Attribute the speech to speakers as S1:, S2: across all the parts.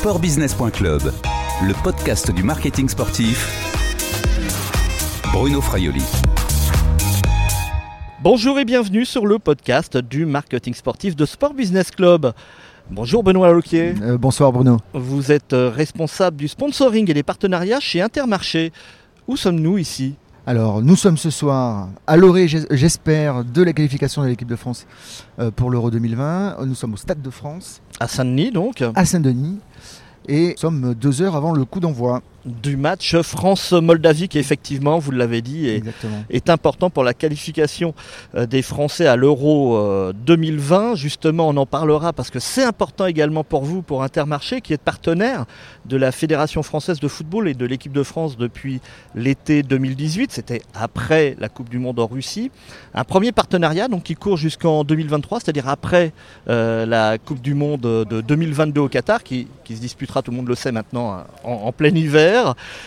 S1: Sportbusiness.club, le podcast du marketing sportif. Bruno Fraioli.
S2: Bonjour et bienvenue sur le podcast du marketing sportif de Sport Business Club. Bonjour Benoît Louquier.
S3: Euh, bonsoir Bruno.
S2: Vous êtes euh, responsable du sponsoring et des partenariats chez Intermarché. Où sommes-nous ici?
S3: Alors nous sommes ce soir à l'orée, j'espère, de la qualification de l'équipe de France euh, pour l'Euro 2020. Nous sommes au Stade de France.
S2: À Saint-Denis donc
S3: À Saint-Denis. Et sommes deux heures avant le coup d'envoi
S2: du match France-Moldavie qui effectivement, vous l'avez dit, est, est, important pour la qualification euh, des Français à l'Euro 2020. Euh, Justement, on en parlera parce que c'est important également pour vous, pour Intermarché, qui est partenaire de la Fédération française de football et de l'équipe de France depuis l'été 2018. C'était après la Coupe du Monde en Russie. Un premier partenariat donc, qui court jusqu'en 2023, c'est-à-dire après euh, la Coupe du Monde de 2022 au Qatar, qui, qui, se disputera, tout le monde le sait maintenant, en, en plein hiver.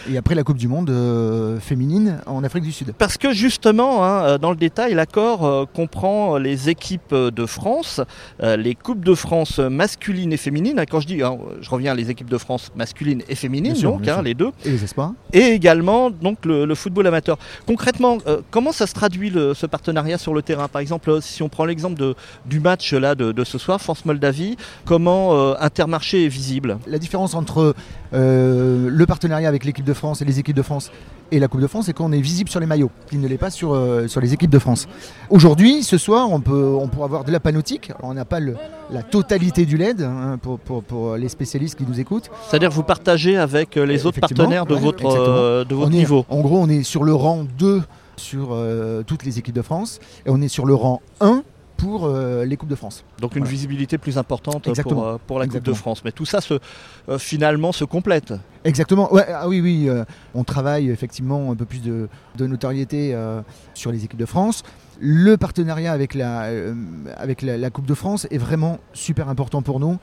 S3: Et après la Coupe du Monde euh, féminine en Afrique du Sud.
S2: Parce que justement, hein, euh, dans le détail, l'accord euh, comprend les équipes de France, les Coupes de France masculines et féminines. Quand je dis, hein, je reviens, les équipes de France masculines et féminines, donc hein, les deux.
S3: Et les espoirs.
S2: Et également donc le, football amateur. Concrètement, comment ça se traduit ce partenariat sur le terrain? Par exemple, si on prend l'exemple du match là de, de ce soir, France-Moldavie, comment Intermarché est visible?
S3: La différence entre le partenariat avec l'équipe de France et les équipes de France et la Coupe de France, c'est qu'on est visible sur les maillots, qu'il ne l'est pas sur, euh, sur les équipes de France. Aujourd'hui, ce soir, on peut, on peut avoir de la panoptique. on n'a pas la totalité du LED hein, pour, pour, les spécialistes qui nous écoutent.
S2: C'est-à-dire vous partagez avec euh, les autres partenaires de votre, euh, de votre niveau.
S3: en gros, on est sur le rang 2 sur toutes les équipes de France et on est sur le rang 1 pour euh, les Coupes de France.
S2: Donc une visibilité plus importante pour, euh, pour, la Coupe de France. Mais tout ça se, euh, finalement se complète.
S3: Exactement. Ouais, ah oui, oui. on travaille effectivement un peu plus de, notoriété sur les équipes de France. Le partenariat avec la, avec la Coupe de France est vraiment super important pour nous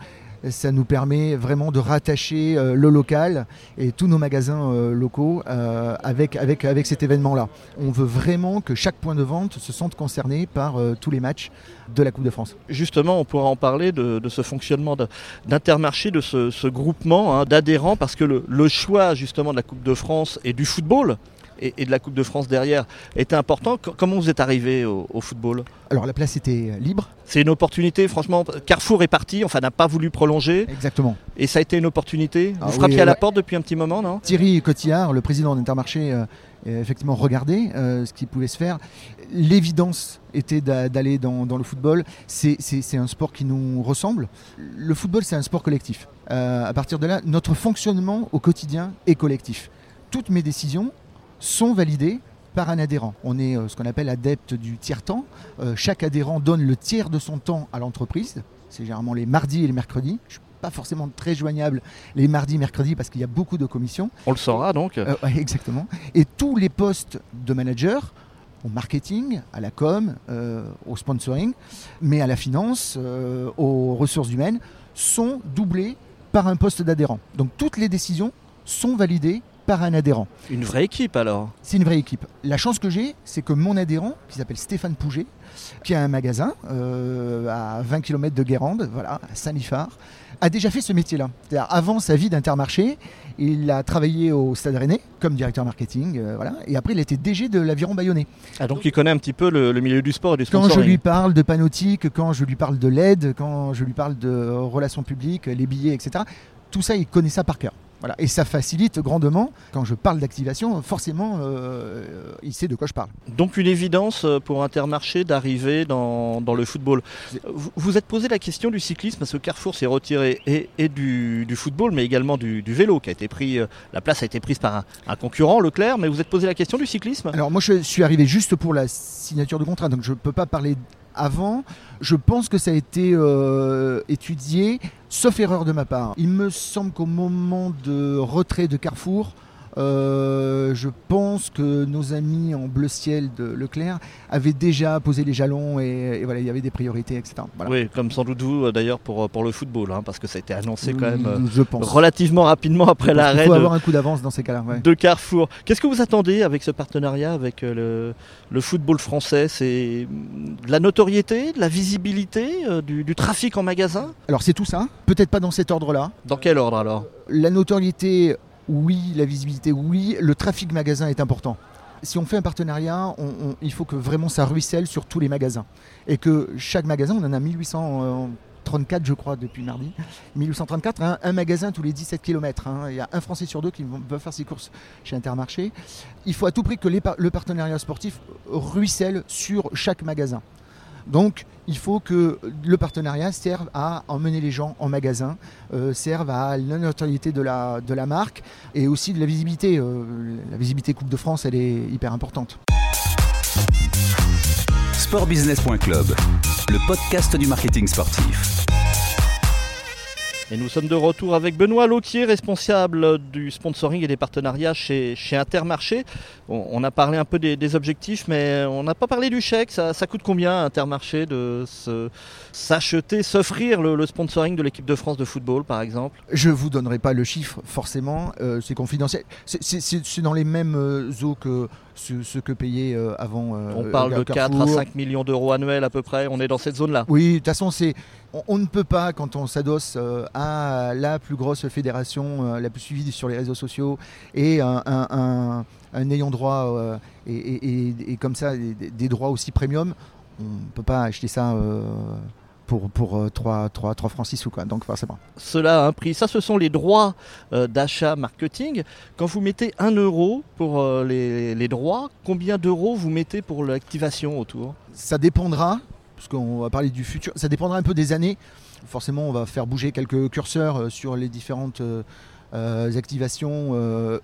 S3: ça nous permet vraiment de rattacher euh, le local et tous nos magasins euh, locaux euh, avec, cet événement-là. On veut vraiment que chaque point de vente se sente concerné par tous les matchs de la Coupe de France.
S2: Justement, on pourra en parler de, ce fonctionnement d'Intermarché, de ce, groupement hein, d'adhérents, parce que le, le choix justement de la Coupe de France et du football, et, de la Coupe de France derrière était important. comment vous êtes arrivé au, football?
S3: Alors la place était libre.
S2: C'est une opportunité, franchement. Carrefour est parti, enfin n'a pas voulu prolonger.
S3: Exactement.
S2: Et ça a été une opportunité. Vous ah frappiez à la porte depuis un petit moment, non?
S3: Thierry Cotillard, le président d'Intermarché, euh, effectivement regardait euh, ce qui pouvait se faire. L'évidence était d'aller dans, le football. C'est un sport qui nous ressemble. Le football, c'est un sport collectif. Euh, à partir de là, notre fonctionnement au quotidien est collectif. Toutes mes décisions, sont validés par un adhérent. On est euh, ce qu'on appelle adepte du tiers-temps. Euh, chaque adhérent donne le tiers de son temps à l'entreprise. C'est généralement les mardis et les mercredis. Je suis pas forcément très joignable les mardis, mercredis parce qu'il y a beaucoup de commissions.
S2: On le saura donc.
S3: Euh, exactement. Et tous les postes de manager au marketing, à la com, au sponsoring, mais à la finance, aux ressources humaines, sont doublés par un poste d'adhérent. Donc toutes les décisions sont validées un adhérent.
S2: Une vraie équipe alors
S3: C'est une vraie équipe. La chance que j'ai, c'est que mon adhérent, qui s'appelle Stéphane Pouget, qui a un magasin euh, à 20 km de Guérande, voilà, à Saint-Lifard, a déjà fait ce métier-là. Avant sa vie d'Intermarché, il a travaillé au Stade Rennais comme directeur marketing, euh, voilà, et après il était DG de l'Aviron Bayonnais.
S2: Ah donc il connaît un petit peu le, milieu du sport et du
S3: sponsoring. Quand je lui parle de panautique, quand je lui parle de l'aide, quand je lui parle de relations publiques, les billets, etc., tout ça il connaît ça par cœur. Et ça facilite grandement. Quand je parle d'activation, forcément, euh, il sait de quoi je parle.
S2: Donc une évidence euh, pour Intermarché d'arriver dans, le football. Vous vous êtes posé la question du cyclisme, parce que Carrefour s'est retiré et, du, football, mais également du, vélo, qui a été pris, euh, la place a été prise par un, concurrent, Leclerc, mais vous êtes posé la question du cyclisme?
S3: Alors moi je suis arrivé juste pour la signature de contrat, donc je ne peux pas parler avant. Je pense que ça a été euh, étudié, sauf erreur de ma part. Il me semble qu'au moment de retrait de Carrefour, je pense que nos amis en bleu ciel de Leclerc avaient déjà posé les jalons et, voilà, il y avait des priorités, etc.
S2: Oui, comme sans doute vous d'ailleurs pour, pour le football, hein, parce que ça a été annoncé quand même je pense. relativement rapidement après l'arrêt. Il
S3: faut avoir un coup d'avance dans ces cas-là.
S2: De Carrefour. Qu'est-ce que vous attendez avec ce partenariat avec le, le football français? C'est de la notoriété, de la visibilité, du, du trafic en magasin?
S3: Alors c'est tout ça, peut-être pas dans cet ordre-là.
S2: Dans quel ordre alors?
S3: La notoriété, oui, la visibilité, oui, le trafic magasin est important. Si on fait un partenariat, il faut que vraiment ça ruisselle sur tous les magasins. Et que chaque magasin, on en a 1834 je crois depuis mardi, 1834, hein, un magasin tous les 17 km. Hein. Il y a un Français sur deux qui veut faire ses courses chez Intermarché. Il faut à tout prix que le partenariat sportif ruisselle sur chaque magasin. Donc, il faut que le partenariat serve à emmener les gens en magasin, euh, serve à la notoriété de la, marque et aussi de la visibilité. Euh, la visibilité Coupe de France, elle est hyper importante.
S1: Sportbusiness.club, le podcast du marketing sportif.
S2: Et nous sommes de retour avec Benoît Lauquier, responsable du sponsoring et des partenariats chez, Intermarché. On, a parlé un peu des, objectifs, mais on n'a pas parlé du chèque. Ça, coûte combien Intermarché de s'acheter, s'offrir le, sponsoring de l'équipe de France de football, par exemple?
S3: Je ne vous donnerai pas le chiffre, forcément. Euh, c'est confidentiel. C'est dans les mêmes euh, eaux que ce, que payait euh, avant.
S2: on parle de 4 à 5 millions d'euros annuels à peu près. On est dans cette zone-là.
S3: Oui, de toute façon, c'est on, ne peut pas, quand on s'adosse euh, à la plus grosse fédération, euh, la plus suivie sur les réseaux sociaux, et un, ayant droit euh, et, comme ça des, droits aussi premium, on ne peut pas acheter ça pour, pour 3, 3, 3 francs 6 sous. Quoi. Donc forcément.
S2: Cela a un prix. Ça, ce sont les droits d'achat marketing. Quand vous mettez 1 euro pour les, les droits, combien d'euros vous mettez pour l'activation autour?
S3: Ça dépendra parce qu'on va parler du futur. Ça dépendra un peu des années. Forcément, on va faire bouger quelques curseurs euh, sur les différentes euh, euh, activations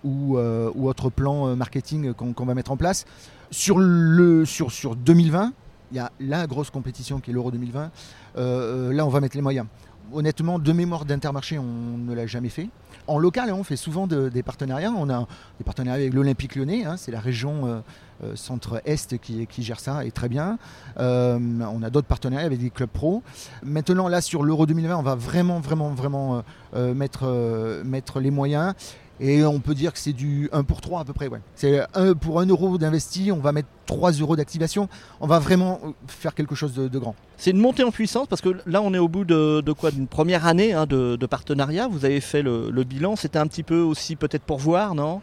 S3: ou, autres plans marketing qu'on va mettre en place. Sur, le, sur, sur 2020, il y a la grosse compétition qui est l'Euro 2020. là, on va mettre les moyens. Honnêtement, de mémoire d'Intermarché, on ne l'a jamais fait. En local, on fait souvent des partenariats. On a des partenariats avec l'Olympique lyonnais, hein, c'est la région euh, centre-est qui, gère ça et très bien. Euh, on a d'autres partenariats avec des clubs pro. Maintenant, là, sur l'Euro 2020, on va vraiment, vraiment, vraiment euh, mettre, mettre les moyens. Et on peut dire que c'est du 1 pour 3 à peu près. Ouais. C'est pour 1 euro d'investi, on va mettre 3 euros d'activation. On va vraiment faire quelque chose de, grand.
S2: C'est une montée en puissance parce que là on est au bout de, quoi? D'une première année hein, de, partenariat. Vous avez fait le, bilan. C'était un petit peu aussi peut-être pour voir, non?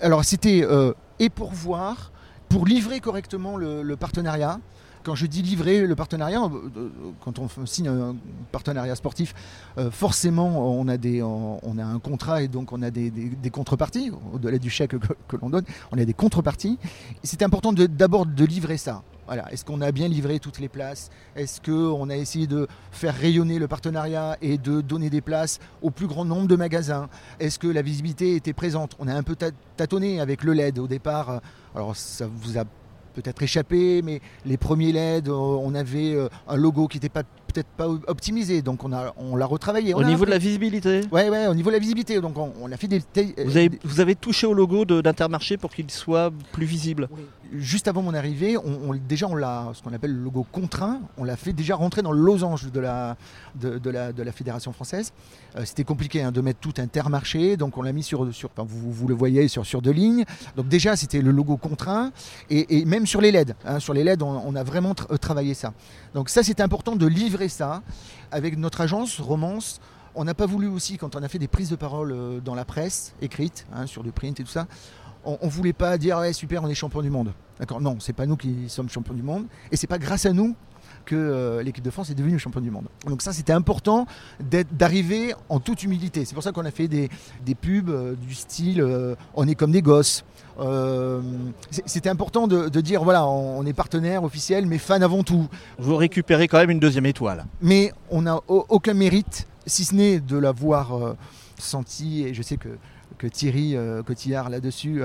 S3: Alors c'était et pour voir pour livrer correctement le, partenariat, quand je dis livrer le partenariat, euh, euh, quand on signe un partenariat sportif, euh, forcément on a, des, a un contrat et donc on a des, contreparties, au-delà du chèque que, l'on donne, on a des contreparties. C'est important d'abord de, livrer ça. Voilà. Est-ce qu'on a bien livré toutes les places? Est-ce qu'on a essayé de faire rayonner le partenariat et de donner des places au plus grand nombre de magasins? Est-ce que la visibilité était présente? On a un peu tâtonné avec le LED au départ. Alors ça vous a peut-être échappé, mais les premiers LED, euh, on avait euh, un logo qui n'était pas peut-être pas optimisé, donc on a on l'a retravaillé.
S2: au niveau de la visibilité.
S3: Ouais, ouais, au niveau de la visibilité, donc on, a fait des.
S2: Vous avez, vous avez touché au logo d'Intermarché pour qu'il soit plus visible.
S3: Juste avant mon arrivée, on, déjà on l'a, ce qu'on appelle le logo contraint, on l'a fait déjà rentrer dans le losange de la de, la, de la fédération française. Euh, c'était compliqué hein, de mettre tout Intermarché, donc on l'a mis sur sur, vous, vous, le voyez sur sur deux lignes. Donc déjà c'était le logo contraint et, même sur les LED, hein, sur les LED on, a vraiment travaillé ça. Donc ça c'était important de livrer ça avec notre agence Romance. On n'a pas voulu aussi, quand on a fait des prises de parole euh, dans la presse écrite, hein, sur le print et tout ça, on, voulait pas dire ouais, super, on est champion du monde. D'accord? Non, c'est pas nous qui sommes champions du monde, et c'est pas grâce à nous que euh, l'équipe de France est devenue champion du monde. Donc ça, c'était important d'arriver en toute humilité. C'est pour ça qu'on a fait des, pubs euh, du style on est comme des gosses. c'était important de, dire voilà, on, est partenaire officiel, mais fan avant tout.
S2: Vous récupérez quand même une deuxième étoile.
S3: Mais on n'a aucun mérite, si ce n'est de l'avoir euh, senti, et je sais que, que Thierry euh, Cotillard là-dessus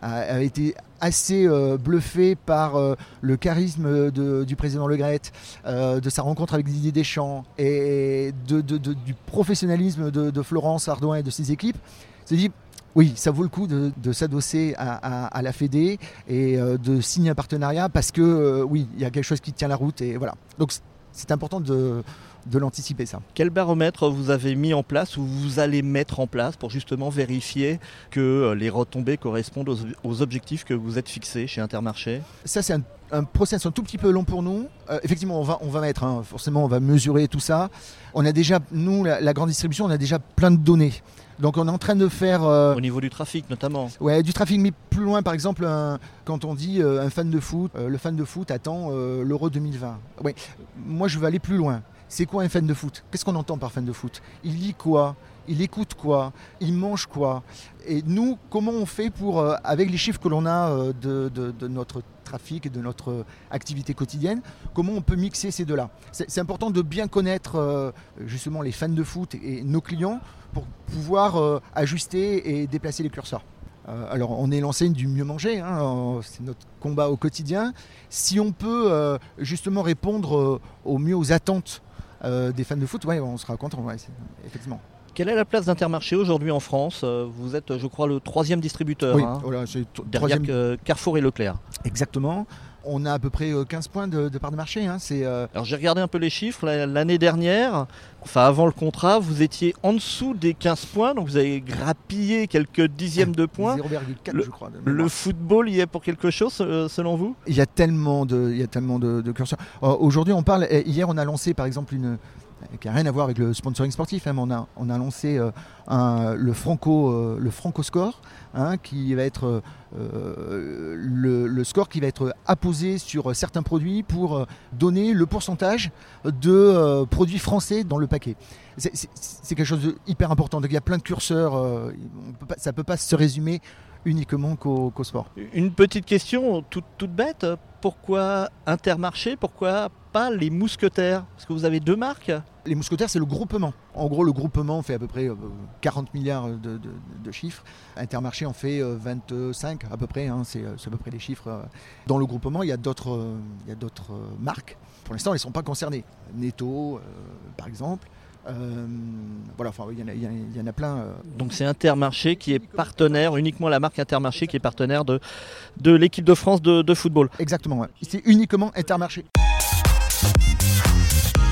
S3: a, été assez euh, bluffé par euh, le charisme du président Le Gret, euh, de sa rencontre avec Didier Deschamps et de, du professionnalisme de, Florence Ardouin et de ses équipes. s'est dit Oui, ça vaut le coup de, s'adosser à, la Fédé et de signer un partenariat parce que oui, il y a quelque chose qui tient la route et voilà. Donc c'est important de, de l'anticiper ça.
S2: Quel baromètre vous avez mis en place ou vous allez mettre en place pour justement vérifier que euh, les retombées correspondent aux, objectifs que vous êtes fixés chez Intermarché?
S3: Ça c'est un, process un tout petit peu long pour nous. Euh, effectivement, on va, on va mettre, hein, forcément, on va mesurer tout ça. On a déjà, nous, la, grande distribution, on a déjà plein de données. Donc on est en train de faire...
S2: Euh, Au niveau du trafic notamment
S3: Ouais, du trafic, mais plus loin, par exemple, quand on dit un fan de foot, le fan de foot attend l'Euro 2020. Ouais, moi je veux aller plus loin. C'est quoi un fan de foot? Qu'est-ce qu'on entend par fan de foot? Il lit quoi? Il écoute quoi, il mange quoi? Et nous, comment on fait pour, euh, avec les chiffres que l'on a euh, de, notre trafic et de notre activité quotidienne, comment on peut mixer ces deux-là? C'est important de bien connaître euh, justement les fans de foot et nos clients pour pouvoir ajuster et déplacer les curseurs. alors on est l'enseigne du mieux manger, hein, c'est notre combat au quotidien. Si on peut justement répondre au mieux aux attentes euh, des fans de foot, ouais, on sera content, effectivement.
S2: Quelle est la place d'Intermarché aujourd'hui en France euh, Vous êtes, je crois, le troisième distributeur. Oui, hein, derrière Carrefour et Leclerc.
S3: Exactement on a à peu près 15 euh, points de, part de marché. Hein.
S2: Euh, Alors j'ai regardé un peu les chiffres. L'année dernière, enfin avant le contrat, vous étiez en dessous des 15 points, donc vous avez grappillé quelques dixièmes de points.
S3: 0,4 je crois.
S2: le football y est pour quelque chose euh, selon vous?
S3: Il y a tellement de, il y a tellement de, curseurs. Aujourd'hui on parle, hier on a lancé par exemple une, qui n'a rien à voir avec le sponsoring sportif. Hein, on, a, on a lancé le, Franco, le Franco Score, hein, qui va être euh, le, score qui va être apposé sur certains produits pour euh, donner le pourcentage de euh, produits français dans le paquet. C'est quelque chose de hyper important. Donc il y a plein de curseurs. ça ne peut pas se résumer uniquement qu'au sport.
S2: Une petite question toute, toute bête. Pourquoi Intermarché Pourquoi pas les mousquetaires? Parce que vous avez deux marques?
S3: Les mousquetaires, c'est le groupement. En gros, le groupement fait à peu près 40 milliards de, chiffres. Intermarché en fait 25 à peu près. Hein. c'est à peu près les chiffres. Dans le groupement, il y a d'autres marques. Pour l'instant, elles ne sont pas concernées. Netto, par exemple. Euh, voilà, enfin, il y, en a plein. Euh.
S2: Donc c'est Intermarché qui est partenaire, uniquement la marque Intermarché qui est partenaire de, de l'équipe de France de, football.
S3: Exactement, c'est uniquement Intermarché.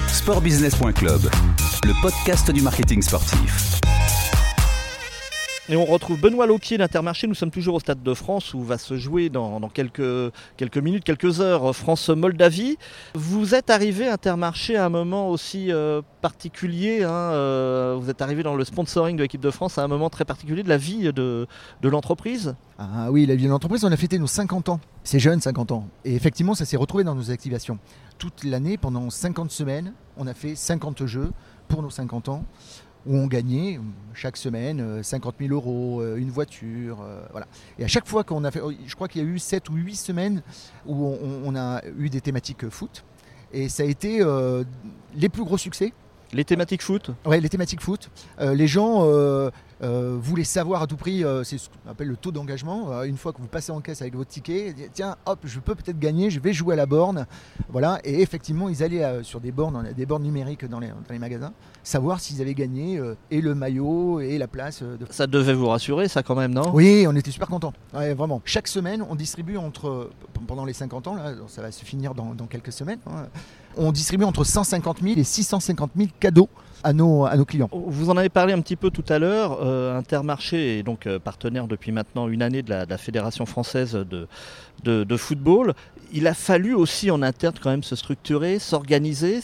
S1: Sportbusiness.club, le podcast du marketing sportif.
S2: Et on retrouve Benoît Lauquier d'Intermarché. Nous sommes toujours au Stade de France où va se jouer dans, quelques, minutes, quelques heures France-Moldavie. Vous êtes arrivé Intermarché à un moment aussi euh, particulier. Hein, euh, vous êtes arrivé dans le sponsoring de l'équipe de France à un moment très particulier de la vie de, de l'entreprise?
S3: Ah oui, la vie de l'entreprise, on a fêté nos 50 ans. C'est jeune, 50 ans. Et effectivement, ça s'est retrouvé dans nos activations. Toute l'année, pendant 50 semaines, on a fait 50 jeux pour nos 50 ans où on gagnait chaque semaine 50 euh, 000 euros, euh, une voiture, euh, voilà. Et à chaque fois qu'on a fait, oh, je crois qu'il y a eu 7 ou 8 semaines où on, a eu des thématiques foot, et ça a été les plus gros succès.
S2: Les thématiques foot?
S3: Oui, les thématiques foot. les gens euh, vous voulez savoir à tout prix, euh, c'est ce qu'on appelle le taux d'engagement. Euh, une fois que vous passez en caisse avec votre ticket, tiens, hop, je peux peut-être gagner, je vais jouer à la borne. Voilà, et effectivement, ils allaient sur des bornes, des bornes numériques dans les, magasins, savoir s'ils avaient gagné et le maillot et la place.
S2: Ça devait vous rassurer, ça quand même, non?
S3: Oui, on était super contents. vraiment. Chaque semaine, on distribue entre, pendant les 50 ans, là, ça va se finir dans, quelques semaines, hein, on distribue entre 150 000 et 650 000 cadeaux à nos, à nos clients.
S2: Vous en avez parlé un petit peu tout à l'heure. Euh, Intermarché est donc euh, partenaire depuis maintenant une année de la, Fédération française de, football. Il a fallu aussi en interne quand même se structurer, s'organiser.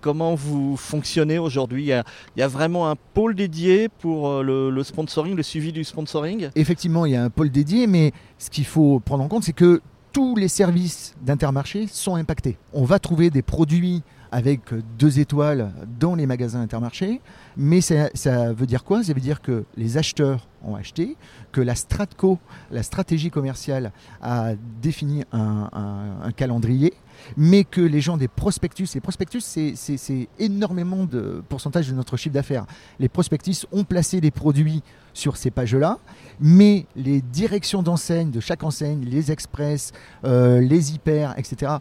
S2: Comment vous fonctionnez aujourd'hui? Il, y a vraiment un pôle dédié pour euh, le sponsoring, le suivi du sponsoring?
S3: Effectivement, il y a un pôle dédié, mais ce qu'il faut prendre en compte, c'est que tous les services d'Intermarché sont impactés. On va trouver des produits avec deux étoiles dans les magasins Intermarché. Mais ça, veut dire quoi? Ça veut dire que les acheteurs ont acheté, que la Stratco, la stratégie commerciale, a défini un, calendrier, mais que les gens des prospectus, les prospectus, c'est énormément de pourcentage de notre chiffre d'affaires. Les prospectus ont placé des produits sur ces pages-là, mais les directions d'enseigne de chaque enseigne, les express, euh, les hyper, etc.,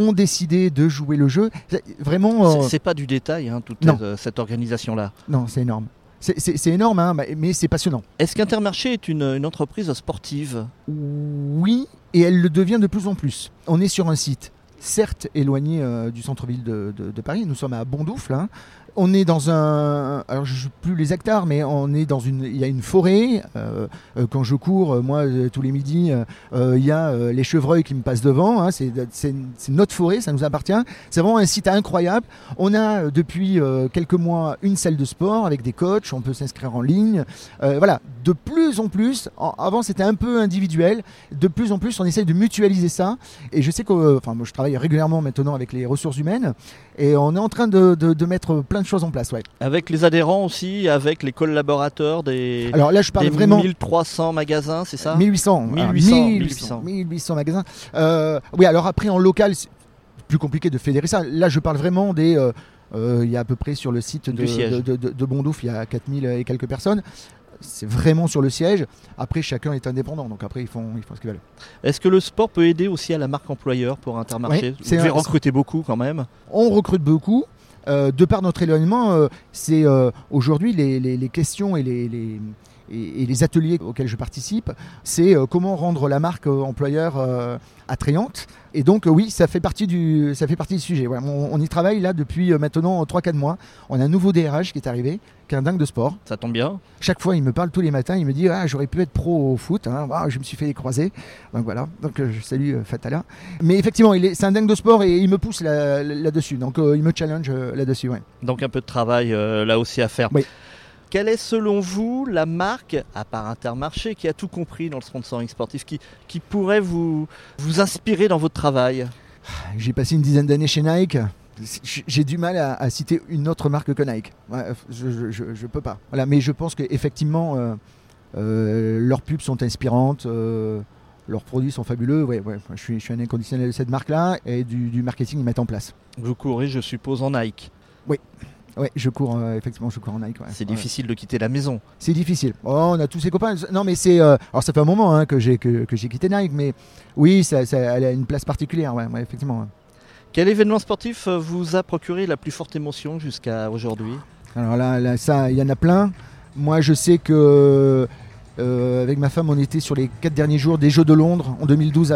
S3: ont décidé de jouer le jeu.
S2: Vraiment. Euh, c'est pas du détail, hein, toute euh, cette organisation-là.
S3: Non, c'est énorme. C'est énorme, hein, mais c'est passionnant.
S2: Est-ce qu'Intermarché est une, une entreprise sportive?
S3: Oui, et elle le devient de plus en plus. On est sur un site certes éloigné euh, du centre-ville de, Paris. Nous sommes à Bondoufle. Hein. On est dans un, alors je ne sais plus les hectares, mais on est dans une, il y a une forêt. Euh, euh, quand je cours, moi tous les midis, il y a les chevreuils qui me passent devant. Hein. c'est, notre forêt, ça nous appartient. C'est vraiment un site incroyable. On a depuis quelques mois une salle de sport avec des coachs. On peut s'inscrire en ligne. voilà, de plus en plus. avant c'était un peu individuel. De plus en plus, on essaye de mutualiser ça. Et je sais que, enfin, moi je travaille régulièrement maintenant avec les ressources humaines et on est en train de, mettre plein de choses en place. Ouais.
S2: Avec les adhérents aussi, avec les collaborateurs des,
S3: Alors là, je parle vraiment
S2: 1300 magasins, c'est ça?
S3: 1800.
S2: 1800,
S3: 1800. magasins. Euh, oui, alors après en local, c'est plus compliqué de fédérer ça. Là, je parle vraiment des. Euh, euh, il y a à peu près sur le site de, de, de, Bondouf, il y a 4000 et quelques personnes c'est vraiment sur le siège. Après, chacun est indépendant, donc après, ils font, ils font ce qu'ils veulent.
S2: Est-ce que le sport peut aider aussi à la marque employeur pour Intermarché Vous devez recruter beaucoup quand même
S3: On recrute beaucoup. Euh, de par notre éloignement, euh, c'est euh, aujourd'hui les, questions et les, et, les ateliers auxquels je participe, c'est comment rendre la marque employeur attrayante. Et donc oui, ça fait partie du, ça fait partie du sujet. on, y travaille là depuis maintenant 3-4 mois. On a un nouveau DRH qui est arrivé, qui est un dingue de sport.
S2: Ça tombe bien.
S3: Chaque fois, il me parle tous les matins, il me dit ah, j'aurais pu être pro au foot, hein. ah, je me suis fait les croiser. Donc voilà, donc je salue Fatala. Mais effectivement, il est, c'est un dingue de sport et il me pousse là, dessus donc il me challenge là-dessus. Ouais.
S2: Donc un peu de travail là aussi à faire.
S3: Oui.
S2: Quelle est selon vous la marque, à part Intermarché, qui a tout compris dans le sponsoring sportif, qui, qui pourrait vous, vous inspirer dans votre travail?
S3: J'ai passé une dizaine d'années chez Nike. J'ai du mal à, citer une autre marque que Nike. je ne peux pas. Voilà, mais je pense qu'effectivement, euh, euh, leurs pubs sont inspirantes. Euh, leurs produits sont fabuleux. Ouais, ouais, je, suis, je suis un inconditionnel de cette marque-là et du, du marketing, ils mettent en place.
S2: Vous courez, je suppose, en Nike?
S3: Oui. Oui, je cours, euh, effectivement, je cours en Nike.
S2: C'est difficile de quitter la maison.
S3: C'est difficile. Oh, on a tous ses copains. Non, mais c'est. Euh, alors, ça fait un moment hein, que j'ai que, j'ai quitté Nike, mais oui, ça, elle a une place particulière, ouais, effectivement.
S2: Quel événement sportif euh, vous a procuré la plus forte émotion jusqu'à aujourd'hui?
S3: Alors là, ça, il y en a plein. Moi, je sais que. avec ma femme, on était sur les quatre derniers jours des Jeux de Londres en 2012.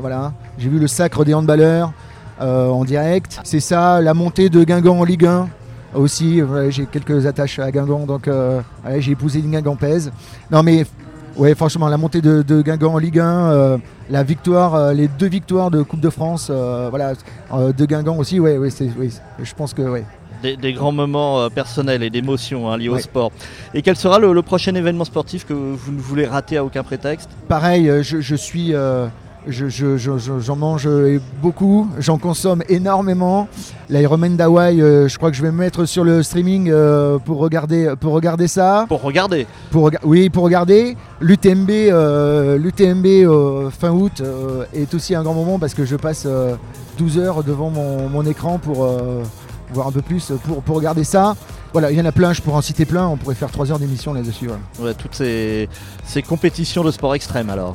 S3: voilà, j'ai vu le sacre des handballeurs en direct. C'est ça, la montée de Guingamp en Ligue 1 aussi. j'ai quelques attaches à Guingamp, donc euh, j'ai épousé une Guingampaise. Non, mais ouais, franchement, la montée de, Guingamp en Ligue 1, euh, la victoire, euh, les deux victoires de Coupe de France, voilà, de Guingamp aussi, ouais, ouais, oui, je pense que ouais.
S2: Des, grands moments personnels et d'émotions hein, liés au sport. Et quel sera le, prochain événement sportif que vous ne voulez rater à aucun prétexte?
S3: Pareil, je, suis j'en je, je, mange beaucoup, j'en consomme énormément. L'Ironman d'Hawaï, euh, je crois que je vais me mettre sur le streaming euh, pour, regarder, pour regarder ça.
S2: Pour regarder
S3: pour, Oui, pour regarder. L'UTMB, euh, l'UTMB fin août est aussi un grand moment parce que je passe 12 heures devant mon, écran pour voir un peu plus, pour, pour regarder ça. Voilà, il y en a plein, je pourrais en citer plein, on pourrait faire 3 heures d'émission là-dessus.
S2: Ouais, toutes ces, ces compétitions de sport extrême alors.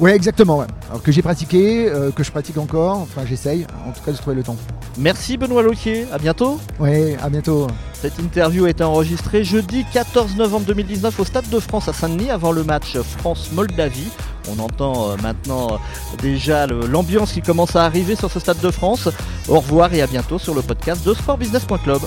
S3: Ouais, exactement. Alors que j'ai pratiqué, euh, que je pratique encore. Enfin, j'essaye. En tout cas, de trouver le temps.
S2: Merci Benoît Loquier. À bientôt.
S3: Ouais, à bientôt.
S2: Cette interview a été enregistrée jeudi 14 novembre 2019 au Stade de France à Saint-Denis avant le match France-Moldavie. On entend euh, maintenant déjà l'ambiance qui commence à arriver sur ce Stade de France. Au revoir et à bientôt sur le podcast de sportbusiness.club.